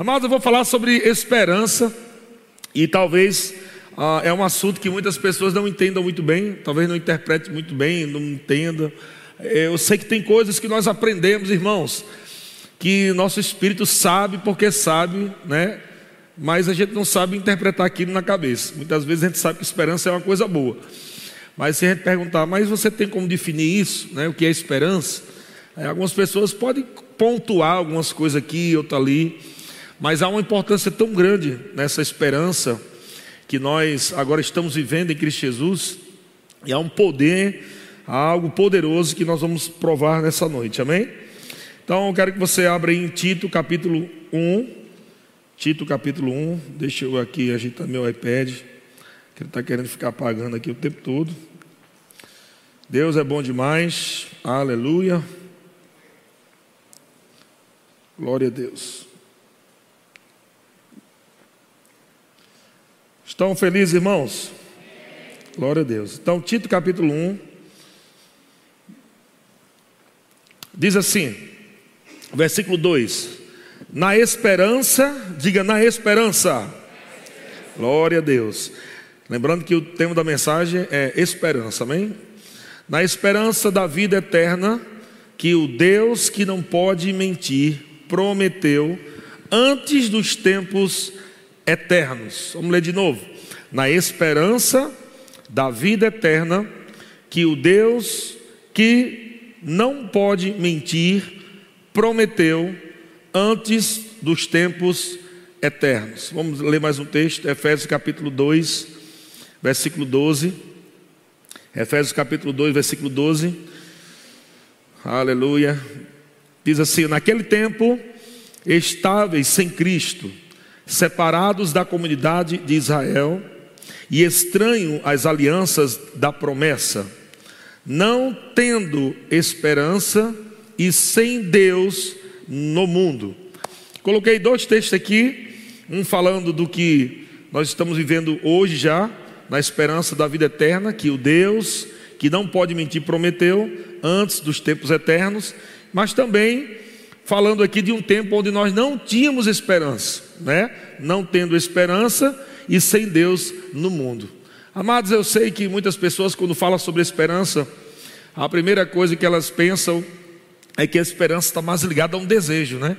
Amados, eu vou falar sobre esperança e talvez ah, é um assunto que muitas pessoas não entendam muito bem, talvez não interpretem muito bem, não entendam. Eu sei que tem coisas que nós aprendemos, irmãos, que nosso espírito sabe porque sabe, né? Mas a gente não sabe interpretar aquilo na cabeça. Muitas vezes a gente sabe que esperança é uma coisa boa. Mas se a gente perguntar, mas você tem como definir isso, né? O que é esperança? É, algumas pessoas podem pontuar algumas coisas aqui, outra ali. Mas há uma importância tão grande nessa esperança que nós agora estamos vivendo em Cristo Jesus, e há um poder, há algo poderoso que nós vamos provar nessa noite, amém? Então eu quero que você abra em Tito capítulo 1, Tito capítulo 1, deixa eu aqui agitar meu iPad, que ele está querendo ficar apagando aqui o tempo todo. Deus é bom demais, aleluia, glória a Deus. Estão felizes, irmãos? Glória a Deus. Então, Tito capítulo 1. Diz assim, versículo 2: Na esperança, diga na esperança. Glória a Deus. Lembrando que o tema da mensagem é esperança, amém? Na esperança da vida eterna, que o Deus que não pode mentir prometeu antes dos tempos eternos. Vamos ler de novo. Na esperança da vida eterna, que o Deus que não pode mentir prometeu antes dos tempos eternos. Vamos ler mais um texto, Efésios capítulo 2, versículo 12. Efésios capítulo 2, versículo 12. Aleluia. Diz assim: Naquele tempo, estáveis sem Cristo, separados da comunidade de Israel e estranho às alianças da promessa, não tendo esperança e sem Deus no mundo. Coloquei dois textos aqui, um falando do que nós estamos vivendo hoje já, na esperança da vida eterna, que o Deus que não pode mentir prometeu antes dos tempos eternos, mas também falando aqui de um tempo onde nós não tínhamos esperança, né? Não tendo esperança e sem Deus no mundo. Amados, eu sei que muitas pessoas, quando falam sobre esperança, a primeira coisa que elas pensam é que a esperança está mais ligada a um desejo, né?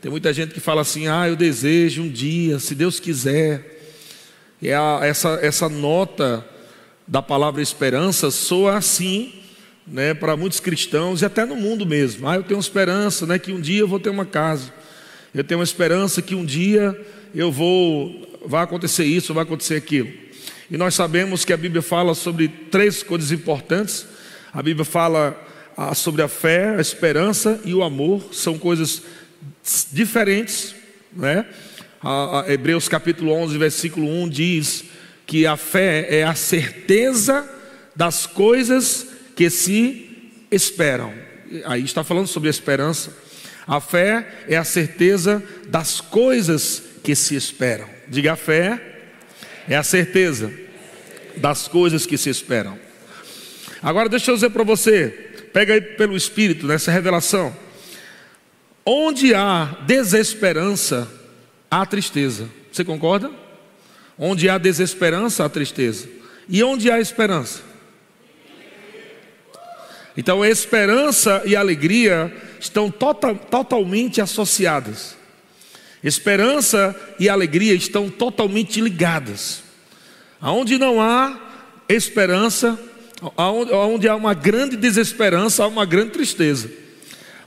Tem muita gente que fala assim: ah, eu desejo um dia, se Deus quiser. E a, essa, essa nota da palavra esperança soa assim né, para muitos cristãos e até no mundo mesmo. Ah, eu tenho esperança, né, que um dia eu vou ter uma casa. Eu tenho esperança que um dia eu vou vai acontecer isso, vai acontecer aquilo. E nós sabemos que a Bíblia fala sobre três coisas importantes. A Bíblia fala ah, sobre a fé, a esperança e o amor, são coisas diferentes, né? A, a Hebreus capítulo 11, versículo 1 diz que a fé é a certeza das coisas que se esperam. Aí está falando sobre esperança. A fé é a certeza das coisas que se esperam. Diga a fé é a certeza das coisas que se esperam. Agora deixa eu dizer para você, pega aí pelo Espírito nessa revelação. Onde há desesperança, há tristeza. Você concorda? Onde há desesperança, há tristeza. E onde há esperança? Então, esperança e alegria estão total, totalmente associadas. Esperança e alegria estão totalmente ligadas. Aonde não há esperança, aonde há uma grande desesperança, há uma grande tristeza.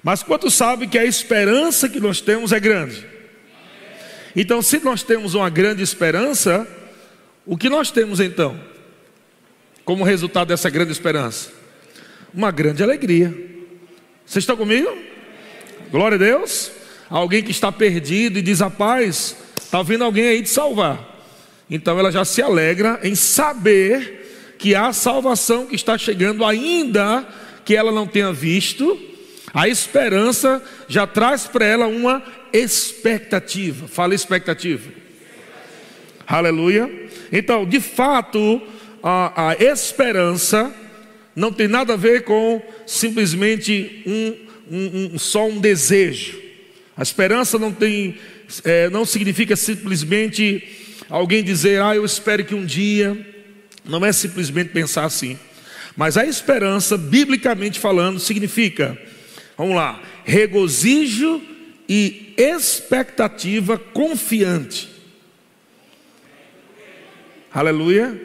Mas quanto sabe que a esperança que nós temos é grande? Então, se nós temos uma grande esperança, o que nós temos então? Como resultado dessa grande esperança? Uma grande alegria. Vocês estão comigo? Glória a Deus. Alguém que está perdido e diz a paz, está vindo alguém aí te salvar. Então ela já se alegra em saber que há salvação que está chegando, ainda que ela não tenha visto. A esperança já traz para ela uma expectativa. Fala expectativa. Aleluia. Então, de fato, a, a esperança não tem nada a ver com simplesmente um, um, um, só um desejo. A esperança não tem é, não significa simplesmente alguém dizer, ah, eu espero que um dia. Não é simplesmente pensar assim. Mas a esperança, biblicamente falando, significa, vamos lá, regozijo e expectativa confiante. Aleluia.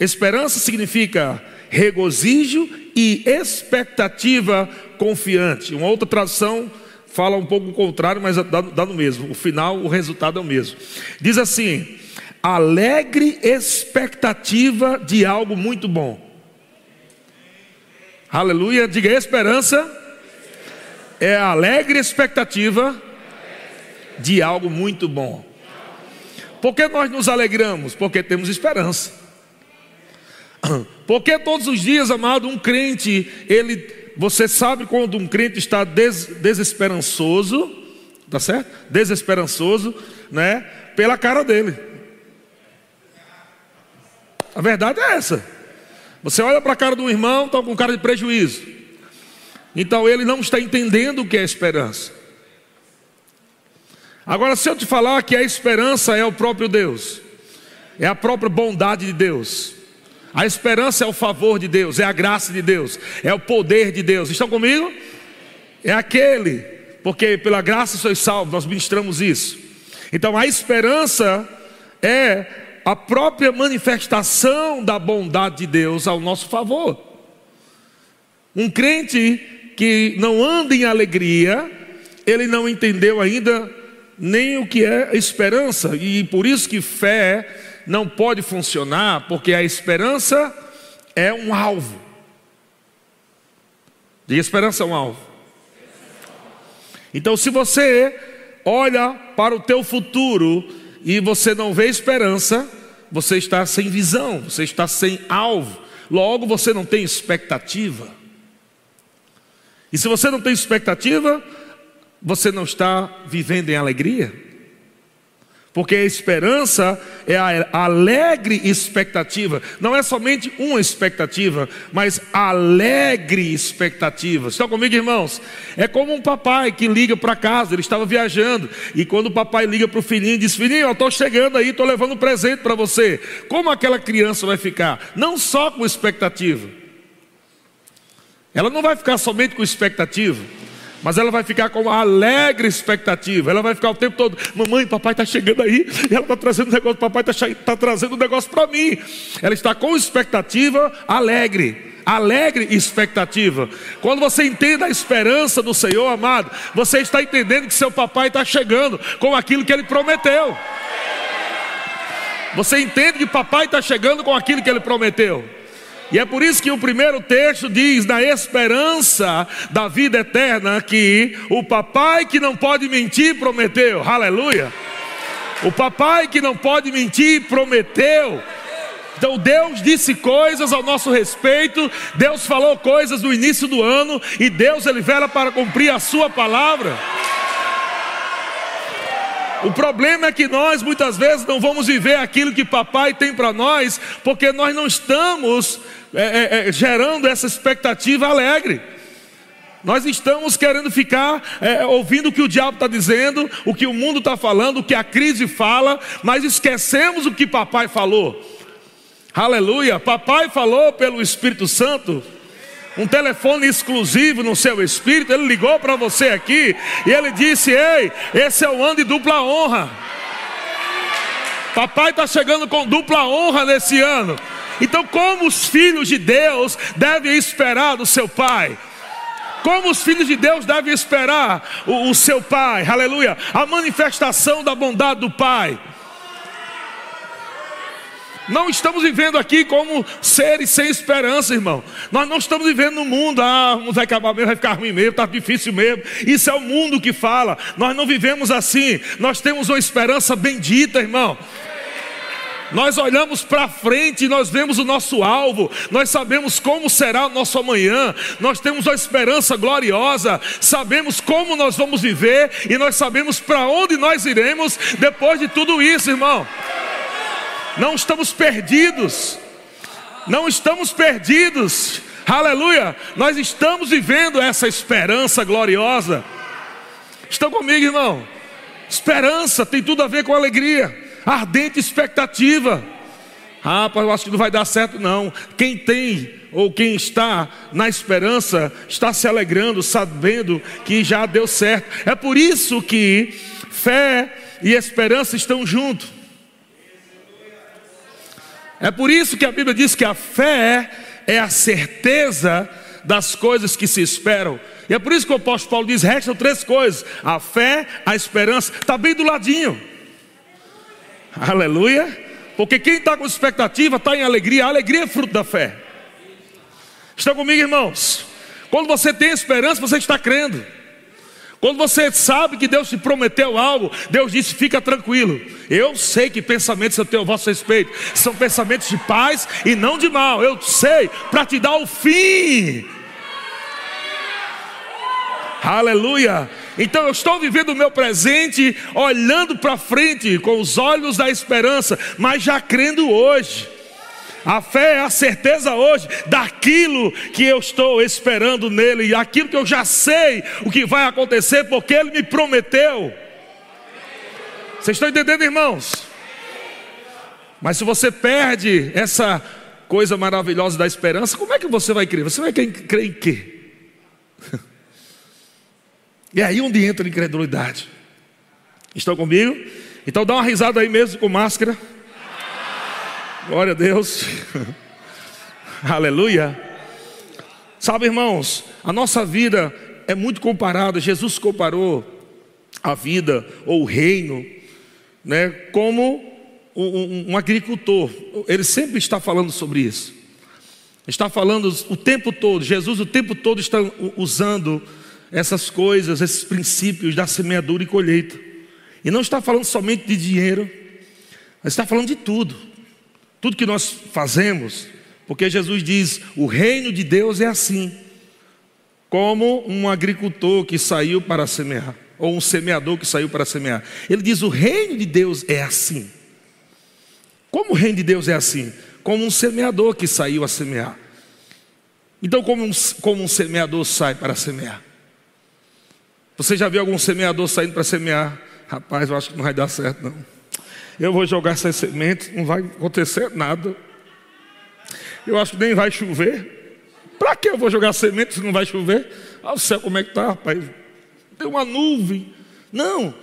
Esperança significa regozijo e expectativa confiante. Uma outra tradução fala um pouco o contrário, mas dá, dá no mesmo. O final, o resultado é o mesmo. Diz assim: alegre expectativa de algo muito bom. Aleluia, diga esperança é a alegre expectativa de algo muito bom. Por que nós nos alegramos? Porque temos esperança. Porque todos os dias, amado, um crente, ele, você sabe quando um crente está des, desesperançoso, tá certo? Desesperançoso, né? Pela cara dele. A verdade é essa. Você olha para a cara do irmão, está com cara de prejuízo. Então ele não está entendendo o que é esperança. Agora, se eu te falar que a esperança é o próprio Deus, é a própria bondade de Deus, a esperança é o favor de Deus, é a graça de Deus, é o poder de Deus. Estão comigo? É aquele, porque pela graça sois salvos, nós ministramos isso. Então a esperança é a própria manifestação da bondade de Deus ao nosso favor. Um crente que não anda em alegria, ele não entendeu ainda nem o que é esperança, e por isso que fé não pode funcionar, porque a esperança é um alvo. E esperança é um alvo. Então, se você olha para o teu futuro e você não vê esperança, você está sem visão, você está sem alvo. Logo, você não tem expectativa. E se você não tem expectativa, você não está vivendo em alegria? Porque a esperança é a alegre expectativa, não é somente uma expectativa, mas alegre expectativa. Estão comigo, irmãos? É como um papai que liga para casa, ele estava viajando, e quando o papai liga para o filhinho, diz: Filhinho, eu estou chegando aí, estou levando um presente para você. Como aquela criança vai ficar? Não só com expectativa, ela não vai ficar somente com expectativa mas ela vai ficar com uma alegre expectativa. Ela vai ficar o tempo todo: Mamãe, papai está chegando aí. Ela está trazendo um negócio, papai está tá trazendo um negócio para mim. Ela está com expectativa alegre. Alegre expectativa. Quando você entende a esperança do Senhor, amado, você está entendendo que seu papai está chegando com aquilo que ele prometeu. Você entende que papai está chegando com aquilo que ele prometeu. E é por isso que o primeiro texto diz, na esperança da vida eterna, que o papai que não pode mentir prometeu, aleluia. O papai que não pode mentir prometeu. Então Deus disse coisas ao nosso respeito, Deus falou coisas no início do ano, e Deus ele vela para cumprir a sua palavra. O problema é que nós muitas vezes não vamos viver aquilo que papai tem para nós, porque nós não estamos é, é, é, gerando essa expectativa alegre. Nós estamos querendo ficar é, ouvindo o que o diabo está dizendo, o que o mundo está falando, o que a crise fala, mas esquecemos o que papai falou. Aleluia! Papai falou pelo Espírito Santo um telefone exclusivo no seu espírito, ele ligou para você aqui e ele disse: Ei, esse é o ano de dupla honra. Papai está chegando com dupla honra nesse ano. Então, como os filhos de Deus devem esperar do seu pai? Como os filhos de Deus devem esperar o, o seu pai, aleluia, a manifestação da bondade do pai. Não estamos vivendo aqui como seres sem esperança, irmão. Nós não estamos vivendo no mundo, ah, vai acabar mesmo, vai ficar ruim mesmo, está difícil mesmo. Isso é o mundo que fala. Nós não vivemos assim. Nós temos uma esperança bendita, irmão. Nós olhamos para frente, nós vemos o nosso alvo, nós sabemos como será o nosso amanhã, nós temos uma esperança gloriosa, sabemos como nós vamos viver e nós sabemos para onde nós iremos depois de tudo isso, irmão. Não estamos perdidos. Não estamos perdidos. Aleluia. Nós estamos vivendo essa esperança gloriosa. Estão comigo, irmão? Esperança tem tudo a ver com alegria, ardente expectativa. Ah, eu acho que não vai dar certo, não. Quem tem ou quem está na esperança está se alegrando, sabendo que já deu certo. É por isso que fé e esperança estão juntos. É por isso que a Bíblia diz que a fé é a certeza das coisas que se esperam. E é por isso que o apóstolo Paulo diz: restam três coisas: a fé, a esperança, está bem do ladinho. Aleluia. Porque quem está com expectativa está em alegria, a alegria é fruto da fé. Estão comigo, irmãos? Quando você tem esperança, você está crendo. Quando você sabe que Deus te prometeu algo, Deus disse: fica tranquilo. Eu sei que pensamentos eu tenho a vosso respeito são pensamentos de paz e não de mal. Eu sei, para te dar o fim. Aleluia. Então eu estou vivendo o meu presente, olhando para frente com os olhos da esperança, mas já crendo hoje. A fé é a certeza hoje daquilo que eu estou esperando nele, aquilo que eu já sei o que vai acontecer, porque ele me prometeu. Vocês estão entendendo, irmãos? Mas se você perde essa coisa maravilhosa da esperança, como é que você vai crer? Você vai crer em quê? E aí onde entra a incredulidade. Estão comigo? Então dá uma risada aí mesmo com máscara. Glória a Deus. Aleluia. Sabe, irmãos, a nossa vida é muito comparada. Jesus comparou a vida ou o reino, né, como um, um, agricultor. Ele sempre está falando sobre isso. Está falando o tempo todo. Jesus o tempo todo está usando essas coisas, esses princípios da semeadura e colheita. E não está falando somente de dinheiro, está falando de tudo. Tudo que nós fazemos, porque Jesus diz: o reino de Deus é assim, como um agricultor que saiu para semear, ou um semeador que saiu para semear. Ele diz: o reino de Deus é assim. Como o reino de Deus é assim? Como um semeador que saiu a semear. Então, como um, como um semeador sai para semear? Você já viu algum semeador saindo para semear? Rapaz, eu acho que não vai dar certo, não. Eu vou jogar essas sementes, não vai acontecer nada. Eu acho que nem vai chover. Para que eu vou jogar semente se não vai chover? Ah, o céu como é que está, rapaz? Tem uma nuvem. Não.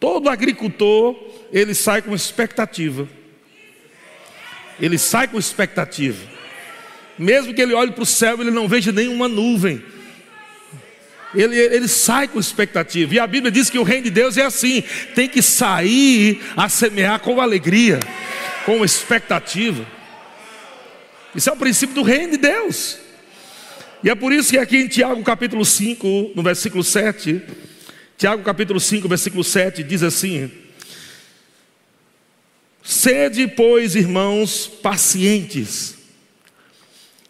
Todo agricultor, ele sai com expectativa. Ele sai com expectativa. Mesmo que ele olhe para o céu, ele não veja nenhuma nuvem ele, ele sai com expectativa. E a Bíblia diz que o reino de Deus é assim: tem que sair a semear com alegria, com expectativa. Isso é o princípio do reino de Deus. E é por isso que aqui em Tiago capítulo 5, no versículo 7, Tiago capítulo 5, versículo 7 diz assim: Sede, pois, irmãos, pacientes.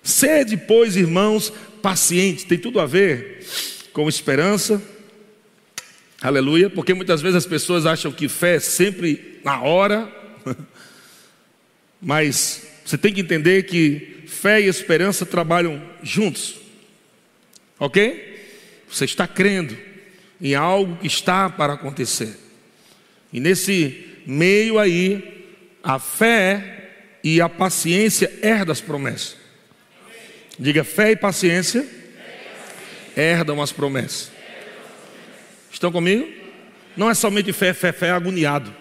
Sede, pois, irmãos, pacientes. Tem tudo a ver com esperança. Aleluia, porque muitas vezes as pessoas acham que fé é sempre na hora, mas você tem que entender que fé e esperança trabalham juntos, ok? Você está crendo em algo que está para acontecer, e nesse meio aí, a fé e a paciência herdam as promessas. Diga fé e paciência herdam as promessas. Estão comigo? Não é somente fé, fé, fé agoniado.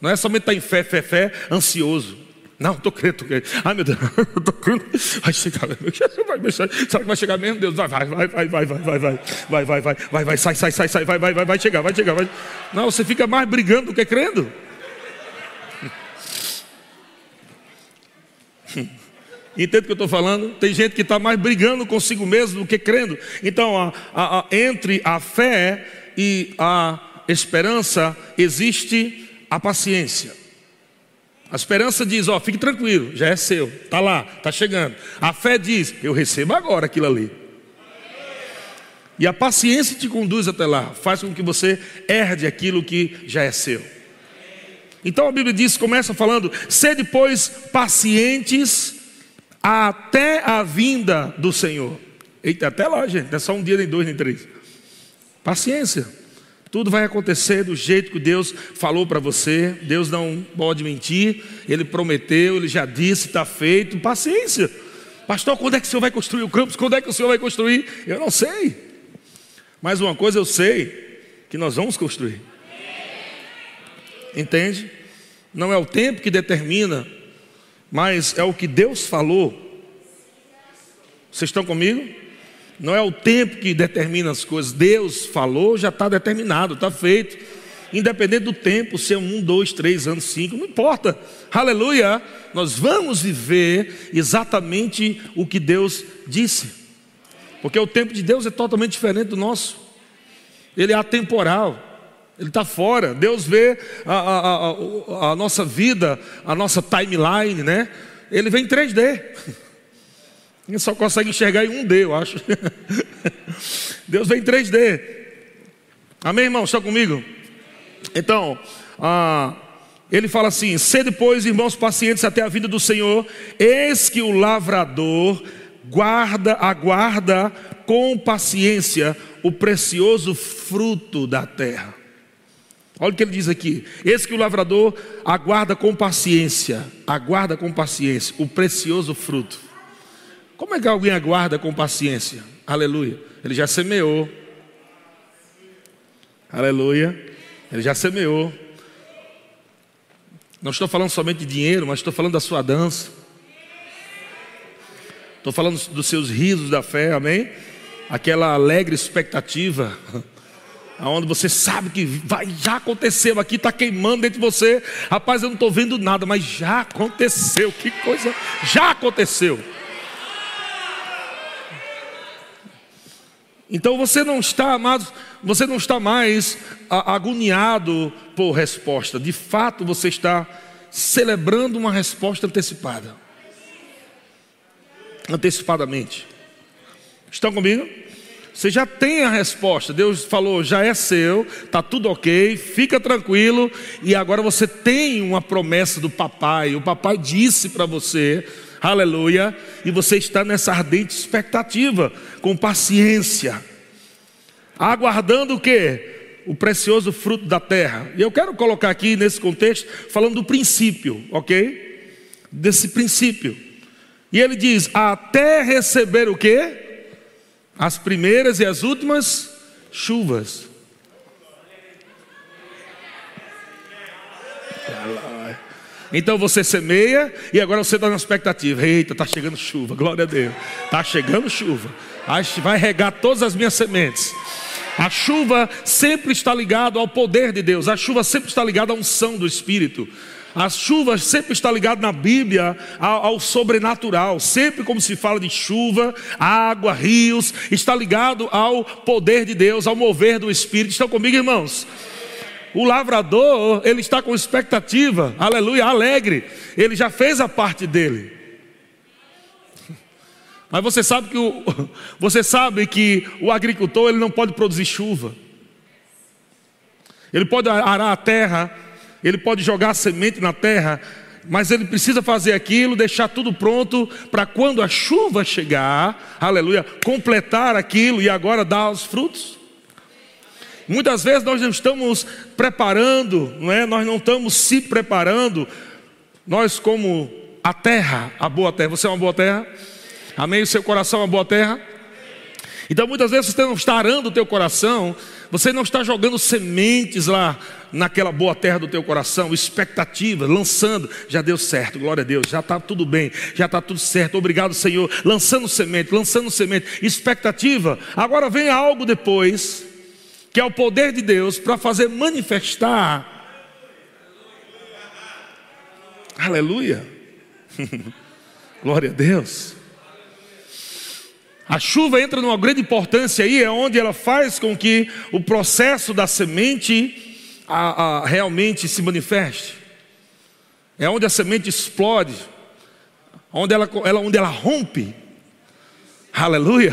Não é somente estar em fé, fé, fé ansioso. Não, estou crendo, estou crendo. Ai meu Deus, estou crendo. Vai chegar, vai, será que vai chegar mesmo? Deus, vai, vai, vai, vai, vai, vai, vai, vai, vai, vai, vai, vai, vai, sai, sai, sai, sai, vai, vai, vai, vai chegar, vai chegar, vai. Não, você fica mais brigando do que crendo. Entende o que eu estou falando? Tem gente que está mais brigando consigo mesmo do que crendo. Então, a, a, a, entre a fé e a esperança existe a paciência. A esperança diz: Ó, fique tranquilo, já é seu, está lá, está chegando. A fé diz: Eu recebo agora aquilo ali. E a paciência te conduz até lá, faz com que você herde aquilo que já é seu. Então a Bíblia diz, começa falando: sede, pois, pacientes até a vinda do Senhor. Eita, até lá, gente, não é só um dia, nem dois, nem três. Paciência. Tudo vai acontecer do jeito que Deus falou para você. Deus não pode mentir. Ele prometeu, ele já disse, está feito. Paciência. Pastor, quando é que o senhor vai construir o campus? Quando é que o senhor vai construir? Eu não sei. Mas uma coisa eu sei: que nós vamos construir. Entende? Não é o tempo que determina, mas é o que Deus falou. Vocês estão comigo? Não é o tempo que determina as coisas. Deus falou, já está determinado, está feito. Independente do tempo, se é um, dois, três anos, cinco, não importa. Aleluia! Nós vamos viver exatamente o que Deus disse. Porque o tempo de Deus é totalmente diferente do nosso. Ele é atemporal. Ele está fora. Deus vê a, a, a, a nossa vida, a nossa timeline, né? Ele vem em 3D. Ele só consegue enxergar em 1D, eu acho. Deus vem em 3D. Amém, irmão? Está comigo? Então, ah, ele fala assim: sede, pois, irmãos, pacientes até a vida do Senhor, eis que o lavrador guarda, aguarda com paciência o precioso fruto da terra. Olha o que ele diz aqui: eis que o lavrador aguarda com paciência, aguarda com paciência o precioso fruto. Como é que alguém aguarda com paciência? Aleluia. Ele já semeou. Aleluia. Ele já semeou. Não estou falando somente de dinheiro, mas estou falando da sua dança. Estou falando dos seus risos da fé, amém? Aquela alegre expectativa, aonde você sabe que vai, já aconteceu aqui, está queimando dentro de você. Rapaz, eu não estou vendo nada, mas já aconteceu. Que coisa, já aconteceu. Então você não está, amado, você não está mais agoniado por resposta. De fato, você está celebrando uma resposta antecipada. Antecipadamente. Estão comigo? Você já tem a resposta. Deus falou, já é seu, está tudo ok, fica tranquilo. E agora você tem uma promessa do papai. O papai disse para você, aleluia, e você está nessa ardente expectativa, com paciência, aguardando o que? O precioso fruto da terra. E eu quero colocar aqui nesse contexto, falando do princípio, ok? Desse princípio. E ele diz: até receber o que? As primeiras e as últimas chuvas. Então você semeia e agora você está na expectativa. Eita, está chegando chuva, glória a Deus. Está chegando chuva. Vai regar todas as minhas sementes. A chuva sempre está ligada ao poder de Deus. A chuva sempre está ligada à unção do Espírito. A chuva sempre está ligada na Bíblia ao, ao, sobrenatural. Sempre como se fala de chuva, água, rios, está ligado ao poder de Deus, ao mover do Espírito. Estão comigo, irmãos? O lavrador, ele está com expectativa, aleluia, alegre. Ele já fez a parte dele. Mas você sabe que o, você sabe que o agricultor ele não pode produzir chuva. Ele pode arar a terra, ele pode jogar a semente na terra, mas ele precisa fazer aquilo, deixar tudo pronto para quando a chuva chegar, aleluia, completar aquilo e agora dar os frutos. Muitas vezes nós não estamos preparando, não é? Nós não estamos se preparando. Nós como a terra, a boa terra. Você é uma boa terra? Amém? O seu coração é uma boa terra? Então muitas vezes você não está arando o teu coração, você não está jogando sementes lá naquela boa terra do teu coração, expectativa, lançando, já deu certo, glória a Deus, já está tudo bem, já está tudo certo, obrigado Senhor, lançando semente, lançando semente, expectativa, agora vem algo depois, que é o poder de Deus para fazer manifestar. Aleluia. Glória a Deus. A chuva entra numa grande importância aí, é onde ela faz com que o processo da semente a, a, realmente se manifeste. É onde a semente explode, onde ela, ela, onde ela rompe. Aleluia.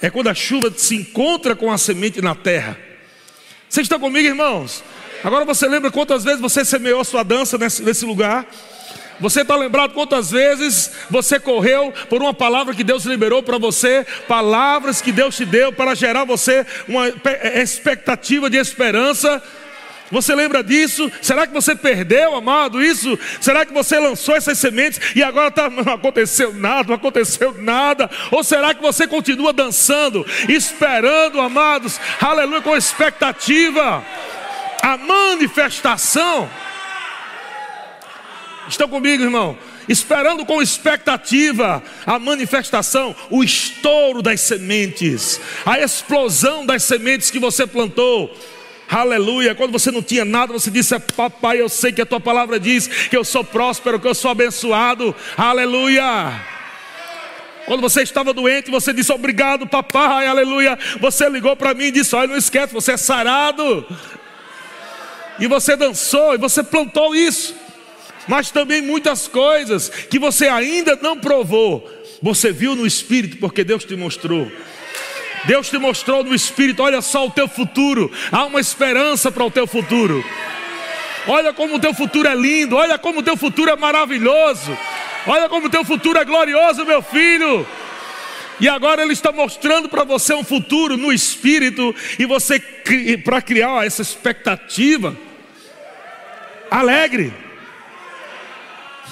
é quando a chuva se encontra com a semente na terra. Vocês estão comigo, irmãos? Agora você lembra quantas vezes você semeou sua dança nesse, nesse lugar? Você está lembrado quantas vezes você correu por uma palavra que Deus liberou para você, palavras que Deus te deu para gerar você uma expectativa de esperança? Você lembra disso? Será que você perdeu, amado, isso? Será que você lançou essas sementes e agora tá, não aconteceu nada, não aconteceu nada? Ou será que você continua dançando, esperando, amados, aleluia, com expectativa, a manifestação? Estão comigo, irmão? Esperando com expectativa a manifestação, o estouro das sementes, a explosão das sementes que você plantou. Aleluia. Quando você não tinha nada, você disse: Papai, eu sei que a tua palavra diz que eu sou próspero, que eu sou abençoado. Aleluia. Quando você estava doente, você disse: Obrigado, papai. Aleluia. Você ligou para mim e disse: Olha, não esquece, você é sarado. E você dançou e você plantou isso. Mas também muitas coisas que você ainda não provou, você viu no Espírito, porque Deus te mostrou. Deus te mostrou no Espírito: olha só o teu futuro, há uma esperança para o teu futuro. Olha como o teu futuro é lindo, olha como o teu futuro é maravilhoso, olha como o teu futuro é glorioso, meu filho. E agora Ele está mostrando para você um futuro no Espírito, e você, para criar essa expectativa, alegre.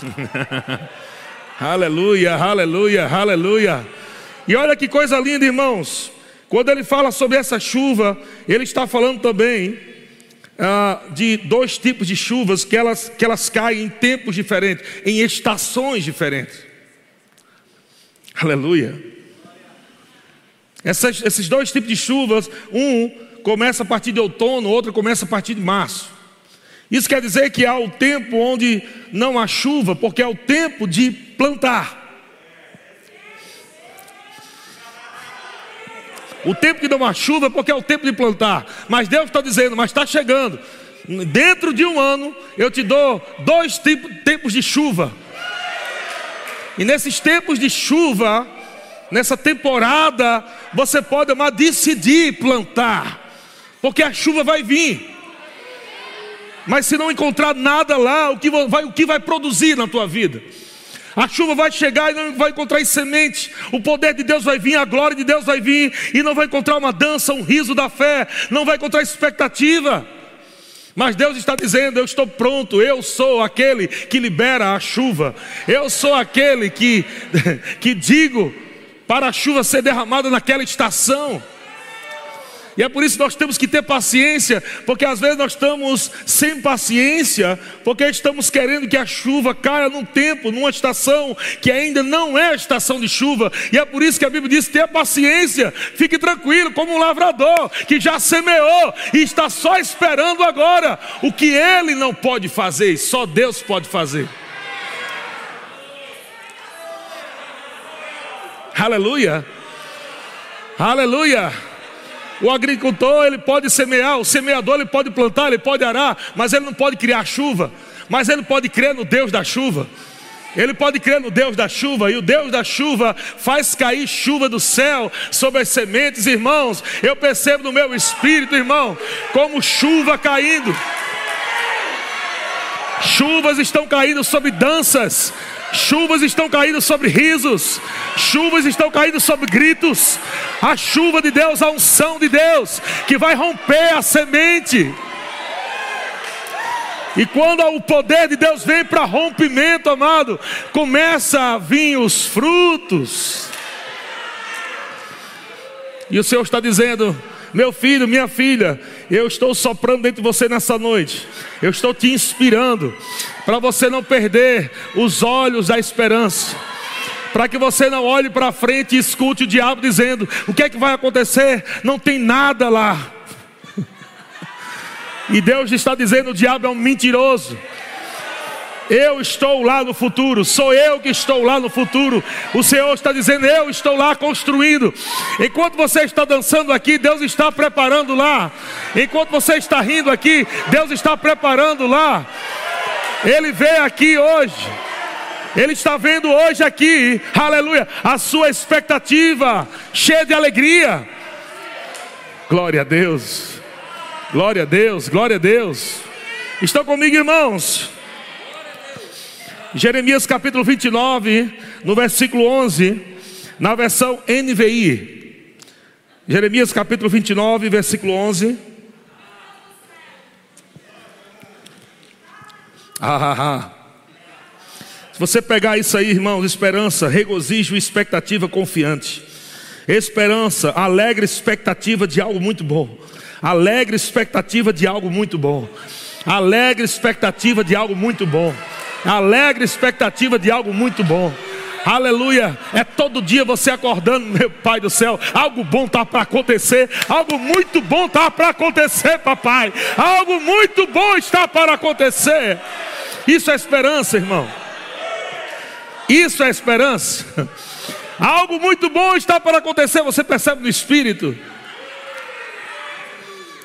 aleluia, aleluia, aleluia. E olha que coisa linda, irmãos. Quando ele fala sobre essa chuva, ele está falando também ah, de dois tipos de chuvas que elas, que elas caem em tempos diferentes, em estações diferentes. Aleluia. Essas, esses dois tipos de chuvas, um começa a partir de outono, outro começa a partir de março. Isso quer dizer que há o tempo onde não há chuva, porque é o tempo de plantar. O tempo que dá uma chuva é porque é o tempo de plantar. Mas Deus está dizendo, mas está chegando. Dentro de um ano eu te dou dois tempos de chuva. E nesses tempos de chuva, nessa temporada, você pode amar, decidir plantar. Porque a chuva vai vir. Mas se não encontrar nada lá, o que vai, o que vai produzir na tua vida? A chuva vai chegar e não vai encontrar semente. O poder de Deus vai vir, a glória de Deus vai vir e não vai encontrar uma dança, um riso da fé, não vai encontrar expectativa. Mas Deus está dizendo: Eu estou pronto, eu sou aquele que libera a chuva, eu sou aquele que, que digo para a chuva ser derramada naquela estação. E é por isso que nós temos que ter paciência, porque às vezes nós estamos sem paciência, porque estamos querendo que a chuva caia num tempo, numa estação que ainda não é a estação de chuva. E é por isso que a Bíblia diz: tenha paciência, fique tranquilo, como um lavrador que já semeou e está só esperando agora o que ele não pode fazer, só Deus pode fazer. Aleluia. Aleluia. O agricultor ele pode semear, o semeador ele pode plantar, ele pode arar, mas ele não pode criar chuva. Mas ele pode crer no Deus da chuva. Ele pode crer no Deus da chuva, e o Deus da chuva faz cair chuva do céu sobre as sementes, irmãos. Eu percebo no meu espírito, irmão, como chuva caindo. Chuvas estão caindo sobre danças, Chuvas estão caindo sobre risos, chuvas estão caindo sobre gritos. A chuva de Deus, a unção de Deus, que vai romper a semente. E quando o poder de Deus vem para rompimento, amado, começa a vir os frutos. E o Senhor está dizendo: meu filho, minha filha, eu estou soprando dentro de você nessa noite. Eu estou te inspirando para você não perder os olhos da esperança. Para que você não olhe para frente e escute o diabo dizendo: o que é que vai acontecer? Não tem nada lá. E Deus está dizendo: o diabo é um mentiroso. Eu estou lá no futuro, sou eu que estou lá no futuro. O Senhor está dizendo: Eu estou lá construindo. Enquanto você está dançando aqui, Deus está preparando lá. Enquanto você está rindo aqui, Deus está preparando lá. Ele veio aqui hoje. Ele está vendo hoje aqui, aleluia, a sua expectativa cheia de alegria. Glória a Deus, glória a Deus, glória a Deus. Estão comigo, irmãos? Jeremias capítulo 29, no versículo 11, na versão NVI. Jeremias capítulo 29, versículo 11. Ah, ah, ah. Se você pegar isso aí, irmãos, esperança, regozijo, expectativa confiante. Esperança, alegre expectativa de algo muito bom. Alegre expectativa de algo muito bom. Alegre expectativa de algo muito bom alegre expectativa de algo muito bom. Aleluia. É todo dia você acordando, meu Pai do céu. Algo bom está para acontecer. Algo muito bom está para acontecer, papai. Algo muito bom está para acontecer. Isso é esperança, irmão. Isso é esperança. Algo muito bom está para acontecer. Você percebe no espírito.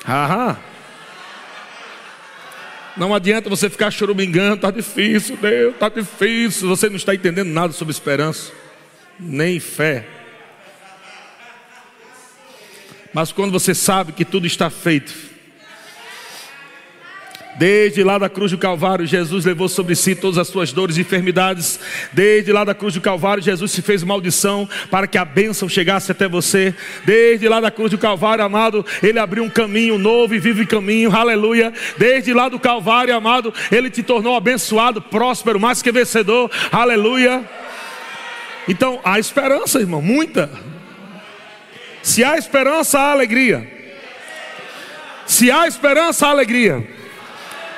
Aham. Não adianta você ficar chorumingando, está difícil, Deus, está difícil. Você não está entendendo nada sobre esperança, nem fé. Mas quando você sabe que tudo está feito, Desde lá da cruz do Calvário, Jesus levou sobre si todas as suas dores e enfermidades. Desde lá da cruz do Calvário, Jesus se fez maldição para que a bênção chegasse até você. Desde lá da cruz do Calvário, amado, Ele abriu um caminho novo e vive caminho, aleluia. Desde lá do Calvário, amado, Ele te tornou abençoado, próspero, mais que vencedor, aleluia. Então, há esperança, irmão, muita. Se há esperança, há alegria. Se há esperança, há alegria.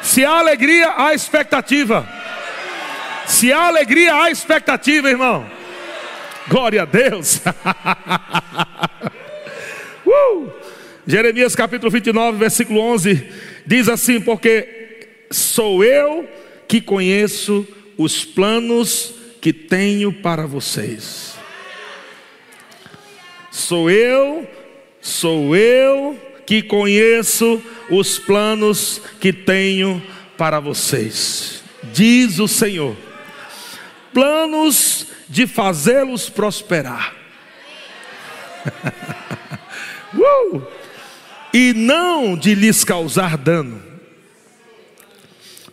Se há alegria, há expectativa. Se há alegria, há expectativa, irmão. Glória a Deus. uh! Jeremias capítulo 29, versículo 11 diz assim: Porque sou eu que conheço os planos que tenho para vocês. Sou eu, sou eu que conheço os planos que tenho para vocês, diz o Senhor. Planos de fazê-los prosperar. uh! E não de lhes causar dano.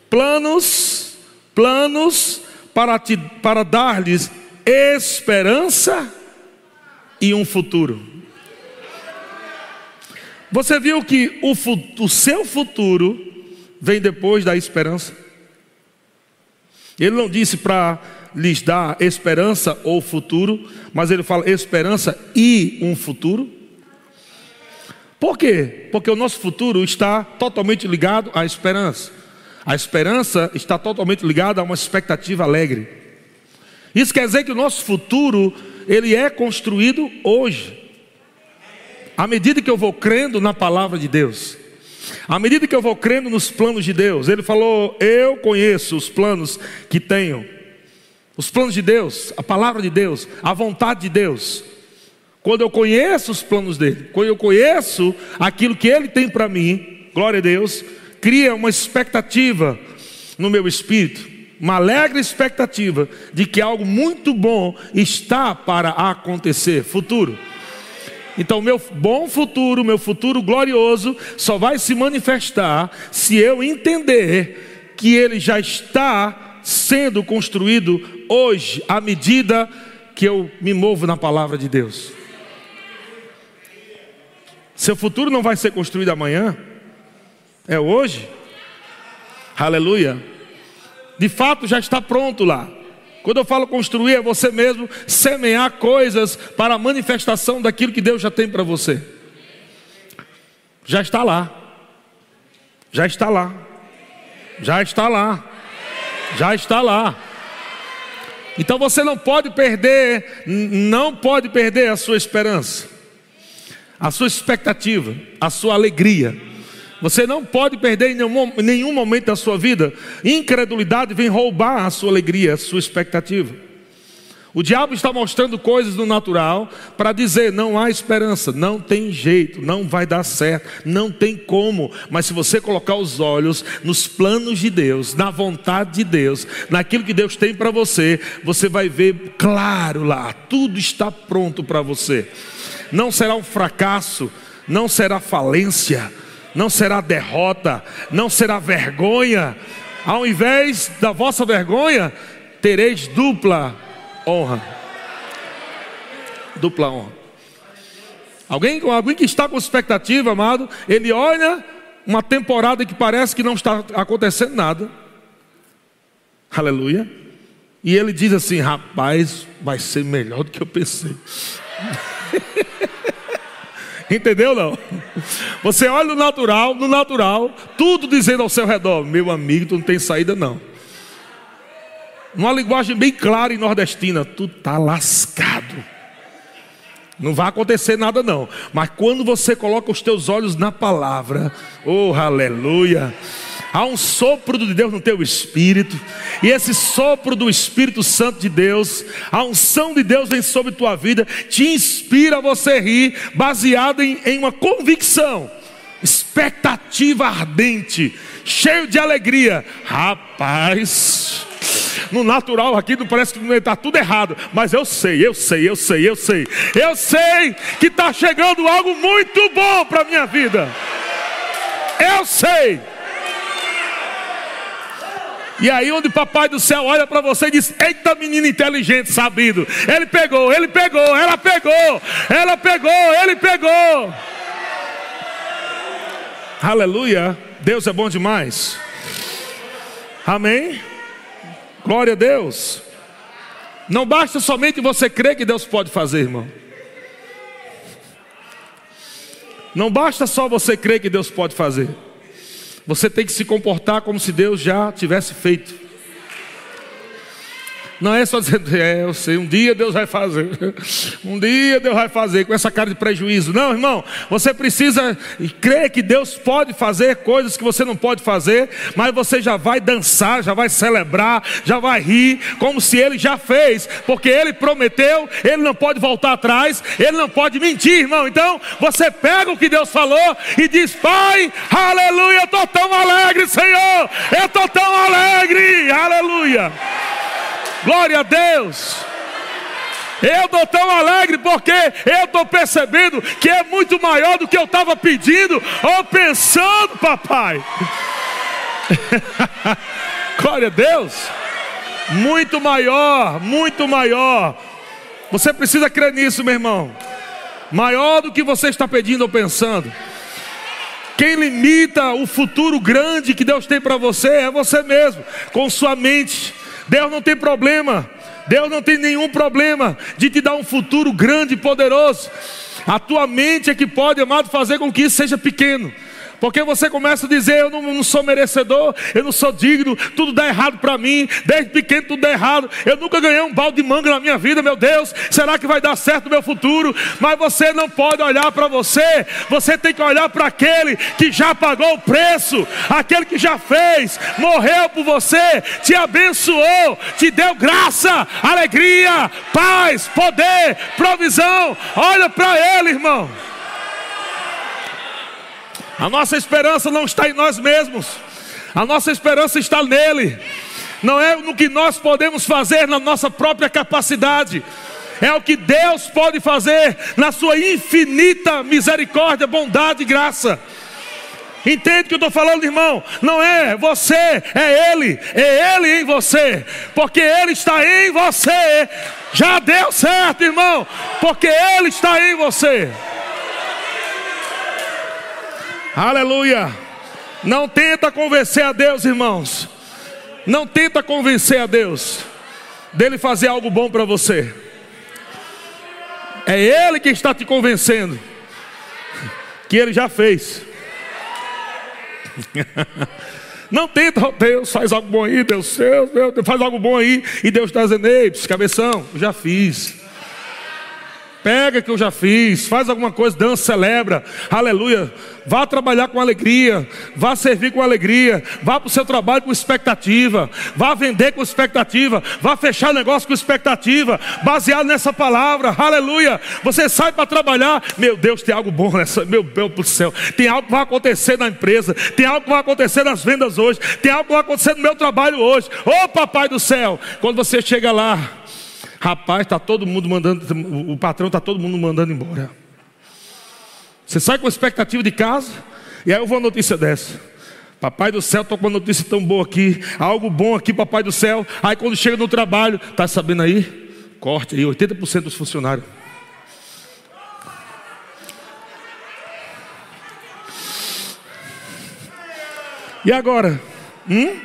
Planos, planos para, te, para dar-lhes esperança e um futuro. Você viu que o, o seu futuro vem depois da esperança? Ele não disse para lhes dar esperança ou futuro, mas ele fala esperança e um futuro. Por quê? Porque o nosso futuro está totalmente ligado à esperança. A esperança está totalmente ligada a uma expectativa alegre. Isso quer dizer que o nosso futuro ele é construído hoje. À medida que eu vou crendo na palavra de Deus, à medida que eu vou crendo nos planos de Deus, ele falou: Eu conheço os planos que tenho, os planos de Deus, a palavra de Deus, a vontade de Deus. Quando eu conheço os planos dele, quando eu conheço aquilo que ele tem para mim, glória a Deus, cria uma expectativa no meu espírito, uma alegre expectativa de que algo muito bom está para acontecer, futuro. Então, meu bom futuro, meu futuro glorioso, só vai se manifestar se eu entender que ele já está sendo construído hoje, à medida que eu me movo na palavra de Deus. Seu futuro não vai ser construído amanhã, é hoje. Aleluia. De fato, já está pronto lá. Quando eu falo construir, é você mesmo semear coisas para a manifestação daquilo que Deus já tem para você. Já está lá. Já está lá. Já está lá. Já está lá. Então você não pode perder, não pode perder a sua esperança, a sua expectativa, a sua alegria você não pode perder em nenhum, nenhum momento da sua vida. Incredulidade vem roubar a sua alegria, a sua expectativa. O diabo está mostrando coisas no natural para dizer: não há esperança, não tem jeito, não vai dar certo, não tem como. Mas se você colocar os olhos nos planos de Deus, na vontade de Deus, naquilo que Deus tem para você, você vai ver claro lá, tudo está pronto para você. Não será um fracasso, não será falência, não será derrota, não será vergonha. Ao invés da vossa vergonha, tereis dupla honra. Dupla honra. Alguém, alguém que está com expectativa, amado, ele olha uma temporada que parece que não está acontecendo nada. Aleluia. E ele diz assim: rapaz, vai ser melhor do que eu pensei. Entendeu não? Você olha no natural, no natural, tudo dizendo ao seu redor, meu amigo, tu não tem saída não. Numa linguagem bem clara e nordestina, tu tá lascado. Não vai acontecer nada não. Mas quando você coloca os teus olhos na palavra, oh aleluia, há um sopro de Deus no teu espírito, e esse sopro do Espírito Santo de Deus, a unção de Deus vem sobre tua vida, te inspira a você rir, baseado em, em uma convicção, expectativa ardente, cheio de alegria. Rapaz, no natural aqui não parece que está tudo errado, mas eu sei, eu sei, eu sei, eu sei, eu sei que está chegando algo muito bom para a minha vida. Eu sei. E aí, onde o papai do céu olha para você e diz: Eita, menino inteligente, sabido. Ele pegou, ele pegou, ela pegou, ela pegou, ele pegou. Aleluia. Deus é bom demais. Amém. Glória a Deus. Não basta somente você crer que Deus pode fazer, irmão. Não basta só você crer que Deus pode fazer. Você tem que se comportar como se Deus já tivesse feito. Não é só dizer, é, eu sei, um dia Deus vai fazer. Um dia Deus vai fazer com essa cara de prejuízo. Não, irmão, você precisa crer que Deus pode fazer coisas que você não pode fazer, mas você já vai dançar, já vai celebrar, já vai rir, como se ele já fez, porque ele prometeu, ele não pode voltar atrás, ele não pode mentir, irmão. Então, você pega o que Deus falou e diz: Pai, aleluia, eu estou tão alegre, Senhor, eu estou tão alegre, aleluia. Glória a Deus. Eu estou tão alegre porque eu estou percebendo que é muito maior do que eu estava pedindo ou pensando, papai. Glória a Deus. Muito maior, muito maior. Você precisa crer nisso, meu irmão. Maior do que você está pedindo ou pensando. Quem limita o futuro grande que Deus tem para você é você mesmo, com sua mente Deus não tem problema, Deus não tem nenhum problema de te dar um futuro grande e poderoso. A tua mente é que pode, amado, fazer com que isso seja pequeno. Porque você começa a dizer: Eu não, não, sou merecedor, eu não sou digno, tudo dá errado para mim, desde pequeno tudo dá errado. Eu nunca ganhei um balde de manga na minha vida, meu Deus, será que vai dar certo no meu futuro? Mas você não pode olhar para você, você tem que olhar para aquele que já pagou o preço, aquele que já fez, morreu por você, te abençoou, te deu graça, alegria, paz, poder, provisão. Olha para ele, irmão. A nossa esperança não está em nós mesmos, a nossa esperança está nele, não é no que nós podemos fazer na nossa própria capacidade, é o que Deus pode fazer na sua infinita misericórdia, bondade e graça. Entende o que eu estou falando, irmão? Não é você, é Ele, é Ele em você, porque Ele está em você. Já deu certo, irmão, porque Ele está em você. Aleluia. Não tenta convencer a Deus, irmãos. Não tenta convencer a Deus dele fazer algo bom para você. É Ele que está te convencendo que Ele já fez. Não tenta, oh, Deus, faz algo bom aí, Deus, Deus, Deus, faz algo bom aí, e Deus está dizendo, ei, cabeção, já fiz. Pega que eu já fiz, faz alguma coisa, dança, celebra, aleluia. Vá trabalhar com alegria, vá servir com alegria, vá para o seu trabalho com expectativa, vá vender com expectativa, vá fechar negócio com expectativa, baseado nessa palavra, aleluia. Você sai para trabalhar, meu Deus, tem algo bom nessa, meu Deus do céu, tem algo que vai acontecer na empresa, tem algo que vai acontecer nas vendas hoje, tem algo que vai acontecer no meu trabalho hoje, ô papai do céu, quando você chega lá, Rapaz, está todo mundo mandando, o patrão está todo mundo mandando embora. Você sai com expectativa de casa, e aí eu vou uma notícia dessa. Papai do céu, estou com uma notícia tão boa aqui, algo bom aqui, papai do céu. Aí quando chega no trabalho, tá sabendo aí? Corte aí, 80% dos funcionários. E agora? Hum?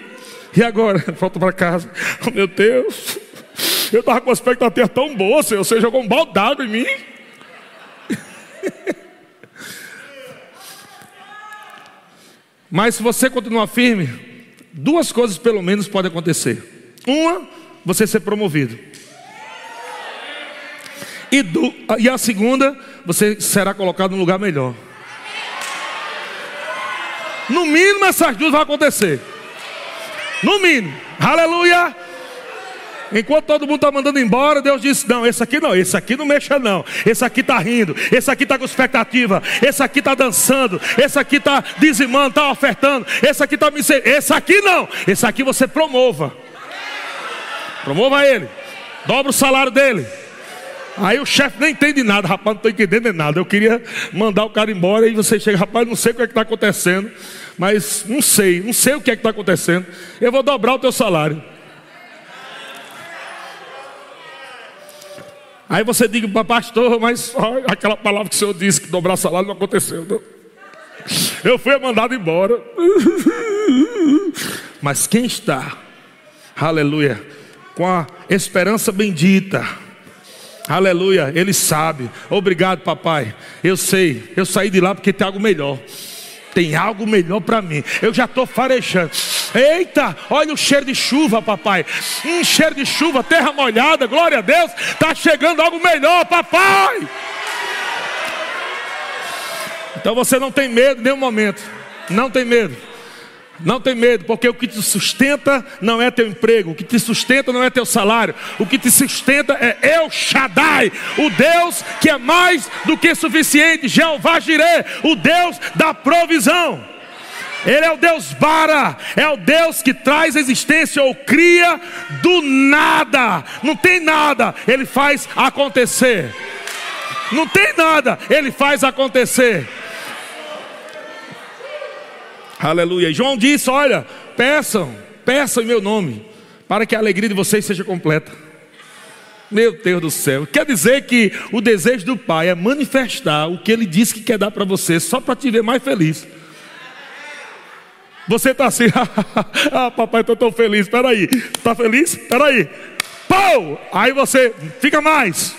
E agora? Volta para casa. Oh, meu Deus. Eu estava com a expectativa tão boa, Senhor. Você jogou um balde d'água em mim. Mas se você continuar firme, duas coisas pelo menos podem acontecer. Uma, você ser promovido. E, do, e a segunda, você será colocado num lugar melhor. No mínimo, essas duas vão acontecer. No mínimo. Aleluia. Enquanto todo mundo está mandando embora, Deus disse: Não, esse aqui não, esse aqui não mexa, não. Esse aqui está rindo, esse aqui está com expectativa, esse aqui está dançando, esse aqui está dizimando, está ofertando, esse aqui está me. Esse aqui não, esse aqui você promova. Promova ele, dobra o salário dele. Aí o chefe nem entende nada, rapaz, não estou entendendo nada. Eu queria mandar o cara embora e você chega, rapaz, não sei o que é está acontecendo, mas não sei, não sei o que é está acontecendo. Eu vou dobrar o teu salário. Aí você diga para pastor, mas aquela palavra que o senhor disse que dobrar salário não aconteceu. Não. Eu fui mandado embora. Mas quem está, aleluia, com a esperança bendita, aleluia, ele sabe. Obrigado, papai. Eu sei, eu saí de lá porque tem algo melhor tem algo melhor para mim. Eu já estou farejando. Eita, olha o cheiro de chuva, papai. Um cheiro de chuva, terra molhada, glória a Deus. Está chegando algo melhor, papai. Então você não tem medo em nenhum momento. Não tem medo. Não tem medo, porque o que te sustenta não é teu emprego, o que te sustenta não é teu salário, o que te sustenta é El Shaddai, o Deus que é mais do que suficiente, Jeová Jireh, o Deus da provisão. Ele é o Deus Bara, é o Deus que traz existência ou cria do nada. Não tem nada, ele faz acontecer. Não tem nada, ele faz acontecer. Aleluia. João disse: Olha, peçam, peçam em meu nome, para que a alegria de vocês seja completa. Meu Deus do céu. Quer dizer que o desejo do Pai é manifestar o que Ele disse que quer dar para você, só para te ver mais feliz. Você está assim, ah, papai, estou tão feliz. Espera aí, está feliz? Espera aí. Pau! Aí você fica mais.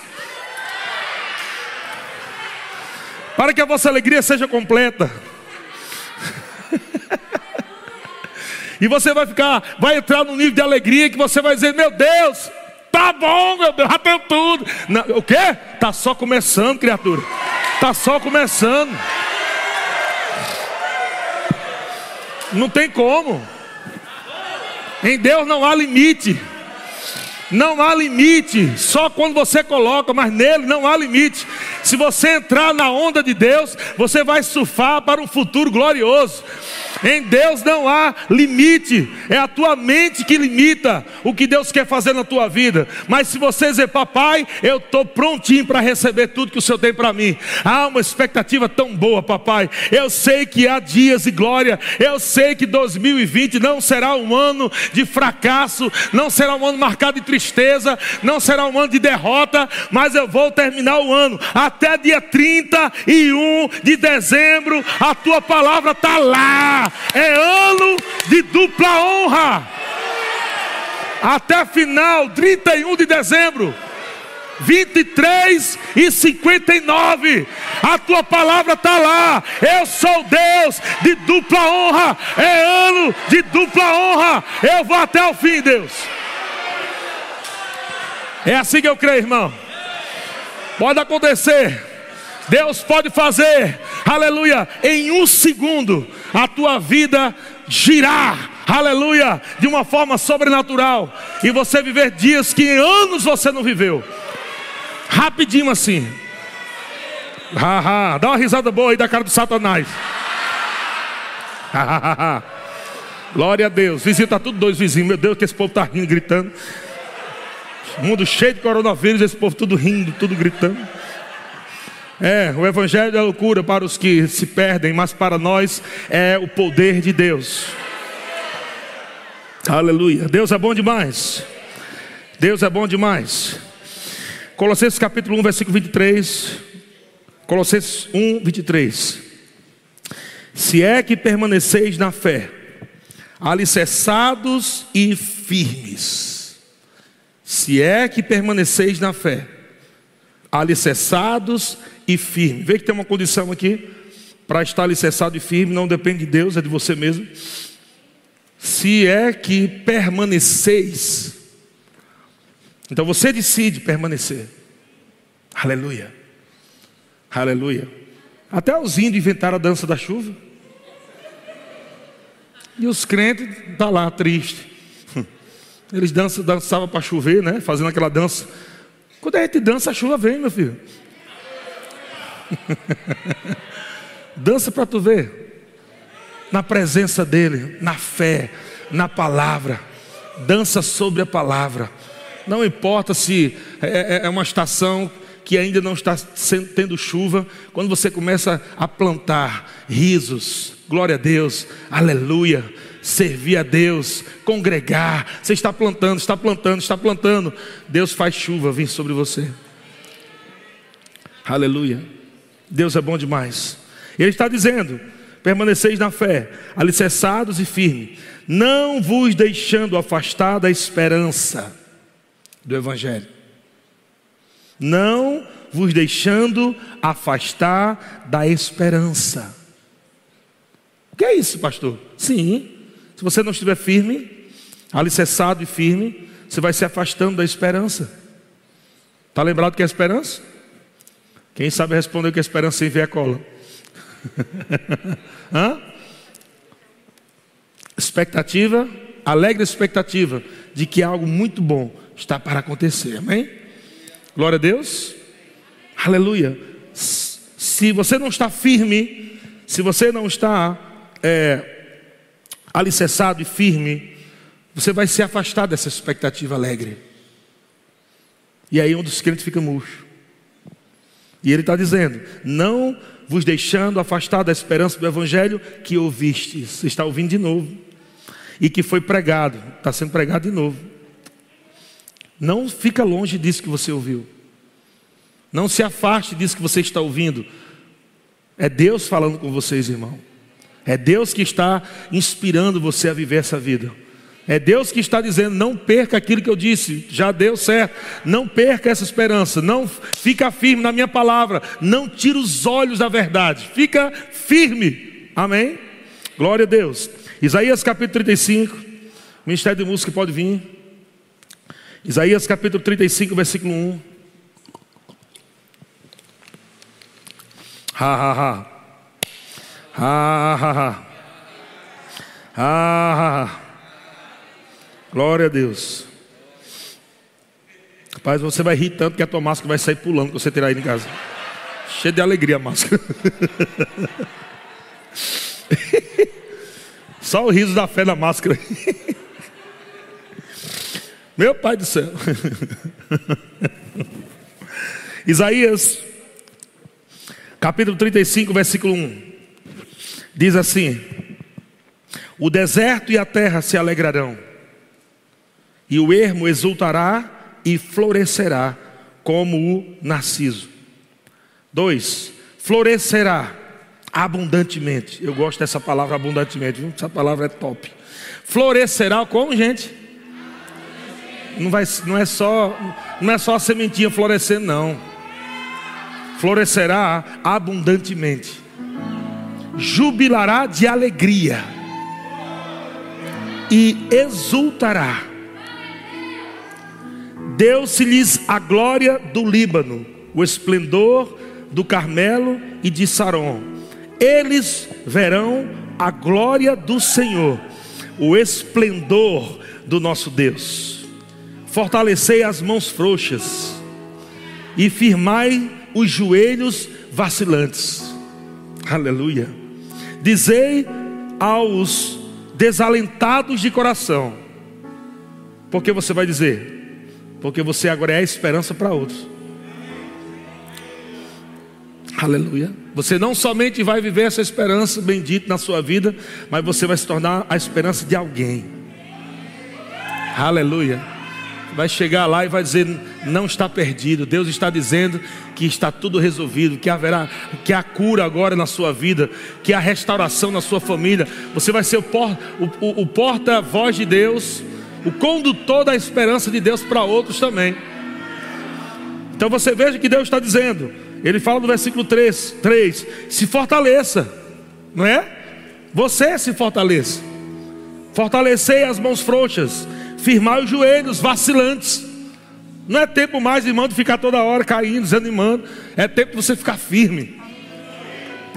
Para que a vossa alegria seja completa. e você vai ficar, vai entrar num nível de alegria que você vai dizer: Meu Deus, tá bom, meu Deus, já tem tudo. Não, o quê? Tá só começando, criatura. Tá só começando. Não tem como. Em Deus não há limite. Não há limite, só quando você coloca, mas nele não há limite. Se você entrar na onda de Deus, você vai surfar para um futuro glorioso. Em Deus não há limite, é a tua mente que limita o que Deus quer fazer na tua vida. Mas se você dizer, papai, eu estou prontinho para receber tudo que o Senhor tem para mim, há uma expectativa tão boa, papai. Eu sei que há dias de glória, eu sei que 2020 não será um ano de fracasso, não será um ano marcado de tristeza, não será um ano de derrota, mas eu vou terminar o ano até dia 31 de dezembro. A tua palavra está lá é ano de dupla honra. Até final, 31 de dezembro. 23 e 59. A tua palavra está lá. Eu sou Deus de dupla honra. É ano de dupla honra. Eu vou até o fim, Deus. É assim que eu creio, irmão. Pode acontecer. Deus pode fazer, aleluia, em um segundo a tua vida girar, aleluia, de uma forma sobrenatural, e você viver dias que em anos você não viveu, rapidinho assim. Ha, ha. Dá uma risada boa aí da cara do Satanás. Glória a Deus. Vizinho está tudo dois vizinhos. Meu Deus, que esse povo está rindo, gritando. Mundo cheio de coronavírus, esse povo tudo rindo, tudo gritando. É, o Evangelho é loucura para os que se perdem, mas para nós é o poder de Deus. Aleluia. Deus é bom demais. Deus é bom demais. Colossenses capítulo 1, versículo 23. Colossenses 1, 23. Se é que permaneceis na fé, alicerçados e firmes. Se é que permaneceis na fé, alicerçados e firmes. Vê que tem uma condição aqui. Para estar alicerçado e firme, não depende de Deus, é de você mesmo. Se é que permaneceis. Então você decide permanecer. Aleluia. Aleluia. Até os índios inventaram a dança da chuva. E os crentes estão tá lá tristes. Eles dançavam para chover, né? Fazendo aquela dança. Quando a gente dança, a chuva vem, meu filho. dança para tu ver. Na presença dele, na fé, na palavra. Dança sobre a palavra. Não importa se é, é, é uma estação que ainda não está tendo chuva, quando você começa a plantar risos, glória a Deus, aleluia, servir a Deus, congregar, você está plantando, está plantando, está plantando, Deus faz chuva vir sobre você, aleluia, Deus é bom demais, Ele está dizendo: permaneceis na fé, alicerçados e firmes, não vos deixando afastar da esperança do Evangelho. Não vos deixando afastar da esperança. O que é isso, pastor? Sim, se você não estiver firme, alicerçado e firme, você vai se afastando da esperança. Está lembrado que é esperança? Quem sabe responder que é esperança sem ver a cola? Hã? Expectativa, alegre expectativa de que algo muito bom está para acontecer, amém? Glória a Deus. Aleluia. Se você não está firme, se você não está é, alicerçado e firme, você vai se afastar dessa expectativa alegre. E aí um dos crentes fica murcho. E ele está dizendo: não vos deixando afastar da esperança do evangelho que ouvistes. Está ouvindo de novo. E que foi pregado, está sendo pregado de novo. Não fica longe disso que você ouviu. Não se afaste disso que você está ouvindo. É Deus falando com vocês, irmão. É Deus que está inspirando você a viver essa vida. É Deus que está dizendo: não perca aquilo que eu disse, já deu certo. Não perca essa esperança. Não fica firme na minha palavra. Não tira os olhos da verdade. Fica firme. Amém? Glória a Deus. Isaías capítulo 35. Ministério de Música pode vir. Isaías capítulo 35, versículo 1. Ha, ha, ha. Ha. Ha, ha, ha. Glória a Deus. Rapaz, você vai rir tanto que a tua máscara vai sair pulando quando você tirar aí em casa. Cheio de alegria a máscara. Só o riso da fé na máscara. Meu pai do céu. Isaías, capítulo 35, versículo 1. Diz assim: O deserto e a terra se alegrarão, e o ermo exultará e florescerá como o narciso. 2. Florescerá abundantemente. Eu gosto dessa palavra abundantemente, essa palavra é top. Florescerá como, gente? não, vai, não, é só, não é só a sementinha florescendo, não. Florescerá abundantemente, jubilará de alegria e exultará. Deu-se-lhes a glória do Líbano, o esplendor do Carmelo e de Saron. Eles verão a glória do Senhor, o esplendor do nosso Deus. Fortalecei as mãos frouxas e firmai os joelhos vacilantes. Aleluia. Dizei aos desalentados de coração. Porque você vai dizer? Porque você agora é a esperança para outros. Aleluia. Você não somente vai viver essa esperança bendita na sua vida, mas você vai se tornar a esperança de alguém. Aleluia. Vai chegar lá e vai dizer: não está perdido. Deus está dizendo que está tudo resolvido, que haverá, que há cura agora na sua vida, que há restauração na sua família. Você vai ser o, por, o, o, o porta-voz de Deus, o condutor da esperança de Deus para outros também. Então você veja que Deus está dizendo. Ele fala no versículo 3, 3: se fortaleça, não é? Você se fortaleça. Fortalecei as mãos frouxas, firmai os joelhos vacilantes. Não é tempo mais, irmão, de ficar toda hora caindo, desanimando. É tempo de você ficar firme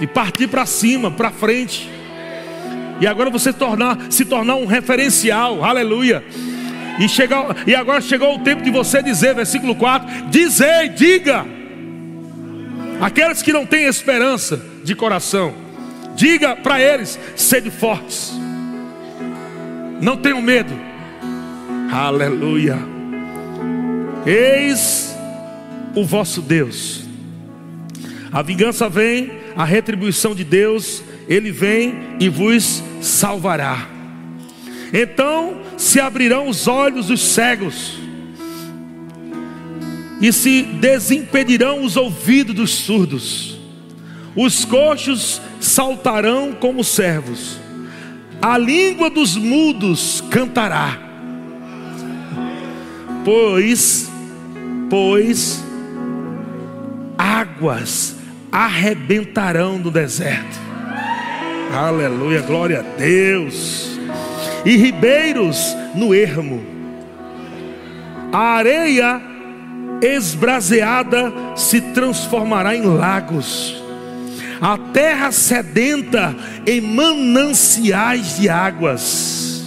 e partir para cima, para frente. E agora você tornar, se tornar um referencial, aleluia. E, e agora chegou o tempo de você dizer, versículo 4: Dizei, diga Aqueles que não têm esperança de coração, diga para eles: sede fortes, não tenham medo. Aleluia. Eis o vosso Deus. A vingança vem, a retribuição de Deus, ele vem e vos salvará. Então se abrirão os olhos dos cegos e se desimpedirão os ouvidos dos surdos, os coxos saltarão como servos, a língua dos mudos cantará, pois, pois, águas arrebentarão no deserto, aleluia, glória a Deus, e ribeiros no ermo, a areia esbraseada se transformará em lagos, a terra sedenta em mananciais de águas.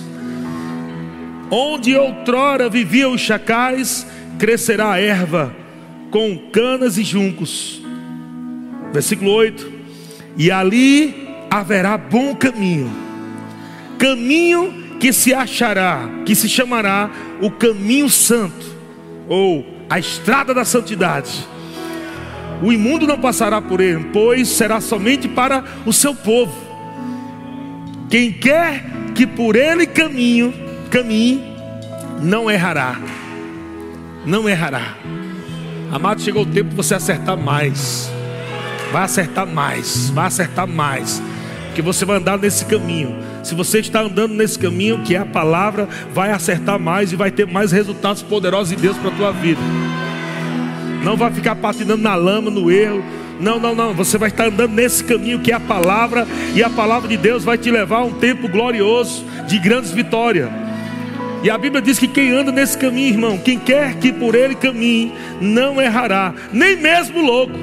Onde outrora viviam os chacais, crescerá a erva com canas e juncos. Versículo 8: E ali haverá bom caminho, caminho que se achará, que se chamará o caminho santo, ou a estrada da santidade. O imundo não passará por ele, pois será somente para o seu povo. Quem quer que por ele caminho, caminhe, não errará. Não errará. Amado, chegou o tempo de você acertar mais. Vai acertar mais, vai acertar mais. Que você vai andar nesse caminho. Se você está andando nesse caminho, que é a palavra, vai acertar mais e vai ter mais resultados poderosos em Deus para a tua vida. Não vai ficar patinando na lama, no erro. Não, não, não. Você vai estar andando nesse caminho que é a palavra, e a palavra de Deus vai te levar a um tempo glorioso de grandes vitórias. E a Bíblia diz que quem anda nesse caminho, irmão, quem quer que por ele caminhe, não errará, nem mesmo louco.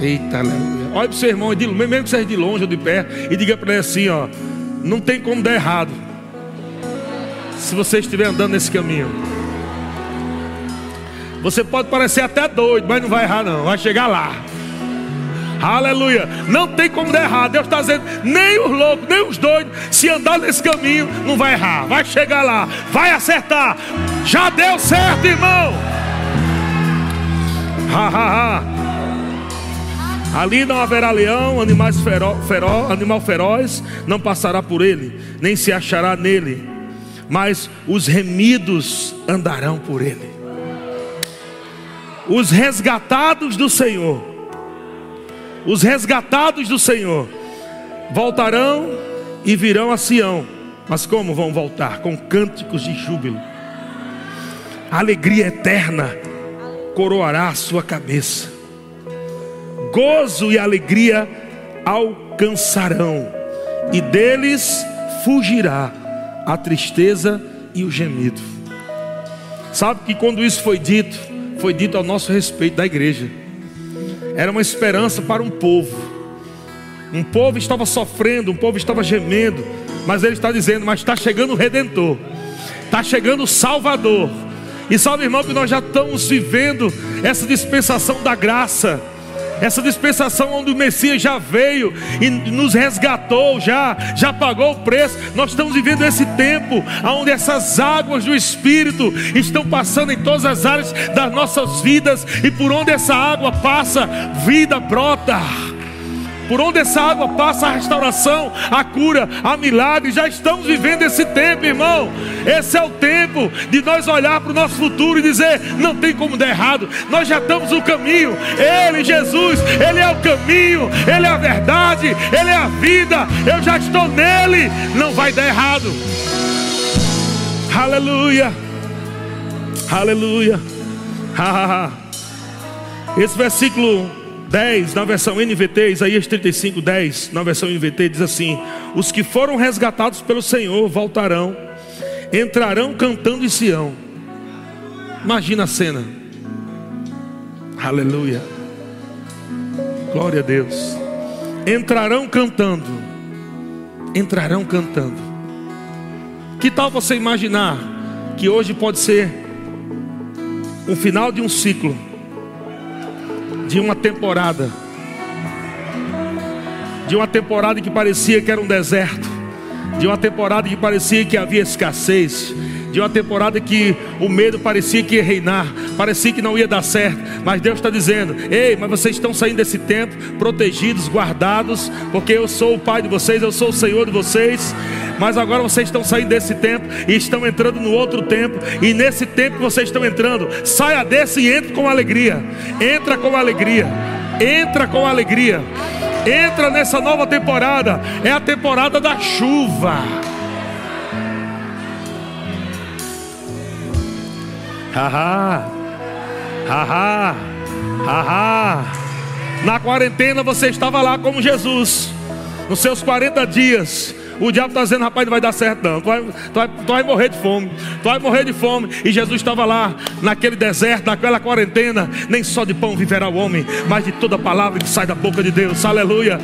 Eita, aleluia. Olha para o seu irmão, mesmo que seja de longe ou de perto, e diga para ele assim: ó, não tem como dar errado. Se você estiver andando nesse caminho. Você pode parecer até doido, mas não vai errar, não. Vai chegar lá. Aleluia. Não tem como dar errado. Deus está dizendo: nem os loucos, nem os doidos, se andar nesse caminho, não vai errar. Vai chegar lá. Vai acertar. Já deu certo, irmão. Ha, ha, ha. Ali não haverá leão, animais fero, fero, animal feroz, não passará por ele, nem se achará nele, mas os remidos andarão por ele os resgatados do Senhor, os resgatados do Senhor, voltarão e virão a Sião. Mas como vão voltar? Com cânticos de júbilo. Alegria eterna coroará a sua cabeça. Gozo e alegria alcançarão, e deles fugirá a tristeza e o gemido. Sabe que quando isso foi dito, foi dito ao nosso respeito da igreja. Era uma esperança para um povo. Um povo estava sofrendo, um povo estava gemendo, mas ele está dizendo: Mas está chegando o Redentor, está chegando o Salvador. E sabe, irmão, que nós já estamos vivendo essa dispensação da graça, essa dispensação onde o Messias já veio e nos resgatou, já, já pagou o preço. Nós estamos vivendo esse tempo onde essas águas do Espírito estão passando em todas as áreas das nossas vidas e por onde essa água passa, vida brota. Por onde essa água passa a restauração, a cura, a milagre. Já estamos vivendo esse tempo, irmão. Esse é o tempo de nós olhar para o nosso futuro e dizer: não tem como dar errado. Nós já estamos no caminho. Ele, Jesus, Ele é o caminho, Ele é a verdade, Ele é a vida. Eu já estou nele. Não vai dar errado. Aleluia. Aleluia. Esse versículo 10, na versão NVT, Isaías 35, 10, na versão NVT, diz assim: Os que foram resgatados pelo Senhor voltarão, entrarão cantando em Sião. Imagina a cena. Aleluia. Glória a Deus. Entrarão cantando. Entrarão cantando. Que tal você imaginar que hoje pode ser o final de um ciclo? De uma temporada, de uma temporada que parecia que era um deserto, de uma temporada que parecia que havia escassez, de uma temporada que o medo parecia que ia reinar, parecia que não ia dar certo, mas Deus está dizendo: Ei, mas vocês estão saindo desse tempo protegidos, guardados, porque eu sou o Pai de vocês, eu sou o Senhor de vocês. Mas agora vocês estão saindo desse tempo e estão entrando no outro tempo, e nesse tempo que vocês estão entrando, saia desse e entre com alegria. Entra com alegria. Entra com alegria. Entra nessa nova temporada. É a temporada da chuva. Haha, haha, haha. Na quarentena você estava lá como Jesus, nos seus 40 dias. O diabo está dizendo, rapaz, não vai dar certo não. Tu vai, tu, vai, tu vai morrer de fome. Tu vai morrer de fome. E Jesus estava lá, naquele deserto, naquela quarentena. Nem só de pão viverá o homem, mas de toda palavra que sai da boca de Deus. Aleluia.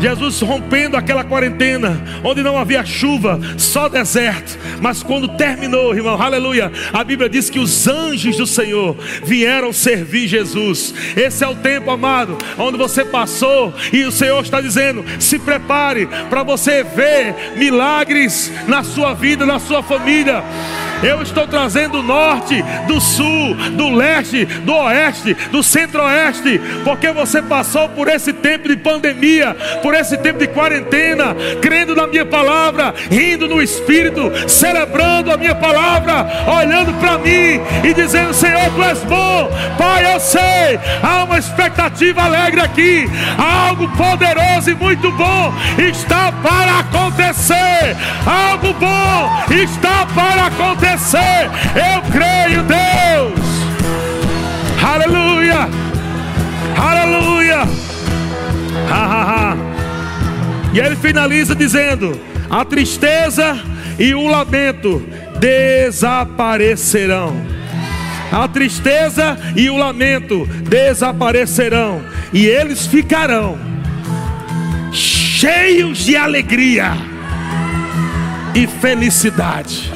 Jesus rompendo aquela quarentena, onde não havia chuva, só deserto. Mas quando terminou, irmão, aleluia, a Bíblia diz que os anjos do Senhor vieram servir Jesus. Esse é o tempo, amado, onde você passou e o Senhor está dizendo: se prepare para você ver milagres na sua vida, na sua família. Eu estou trazendo do norte, do sul, do leste, do oeste, do centro-oeste, porque você passou por esse tempo de pandemia, por esse tempo de quarentena, crendo na minha palavra, rindo no espírito, celebrando a minha palavra, olhando para mim e dizendo: Senhor, tu és bom, Pai, eu sei, há uma expectativa alegre aqui, algo poderoso e muito bom está para acontecer, algo bom está para acontecer acontecer. Eu creio, Deus. Aleluia. Aleluia. Ha, ha, ha. E ele finaliza dizendo: a tristeza e o lamento desaparecerão. A tristeza e o lamento desaparecerão, e eles ficarão cheios de alegria e felicidade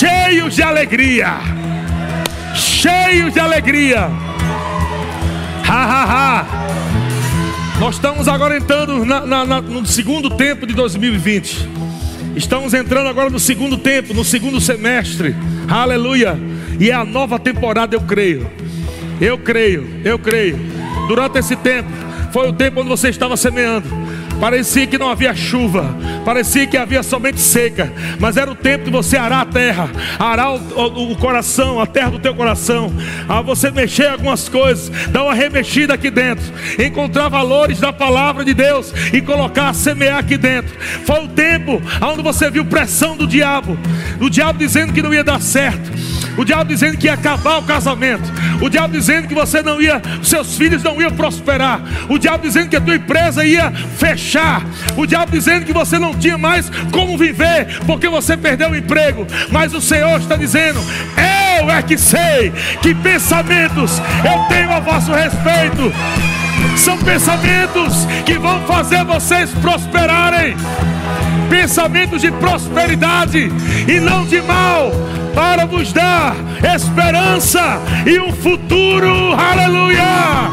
cheios de alegria, cheios de alegria. Ha, ha, ha. Nós estamos agora entrando na, na, na, no segundo tempo de 2020. Estamos entrando agora no segundo tempo, no segundo semestre. Aleluia. E é a nova temporada, eu creio. Eu creio, eu creio. Durante esse tempo, foi o tempo onde você estava semeando. Parecia que não havia chuva, parecia que havia somente seca, mas era o tempo de você arar a terra, arar o, o, o coração, a terra do teu coração, a você mexer algumas coisas, dar uma remexida aqui dentro, encontrar valores da palavra de Deus e colocar, semear aqui dentro. Foi o tempo onde você viu pressão do diabo, o diabo dizendo que não ia dar certo, o diabo dizendo que ia acabar o casamento, o diabo dizendo que você não ia, seus filhos não iam prosperar, o diabo dizendo que a tua empresa ia fechar. O diabo dizendo que você não tinha mais como viver, porque você perdeu o emprego. Mas o Senhor está dizendo: Eu é que sei que pensamentos eu tenho a vosso respeito. São pensamentos que vão fazer vocês prosperarem. Pensamentos de prosperidade e não de mal, para vos dar esperança e um futuro. Aleluia!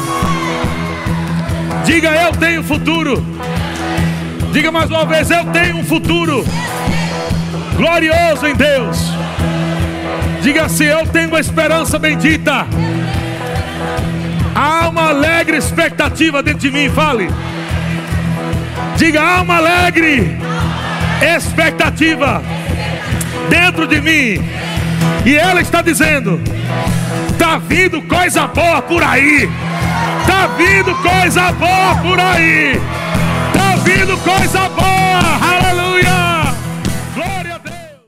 Diga eu tenho futuro. Diga mais uma vez, eu tenho um futuro glorioso em Deus. Diga assim: Eu tenho uma esperança bendita. Há uma alegre expectativa dentro de mim. Fale. Diga: Há uma alegre expectativa dentro de mim. E ela está dizendo: Está vindo coisa boa por aí. Está vindo coisa boa por aí. Está vindo coisa boa.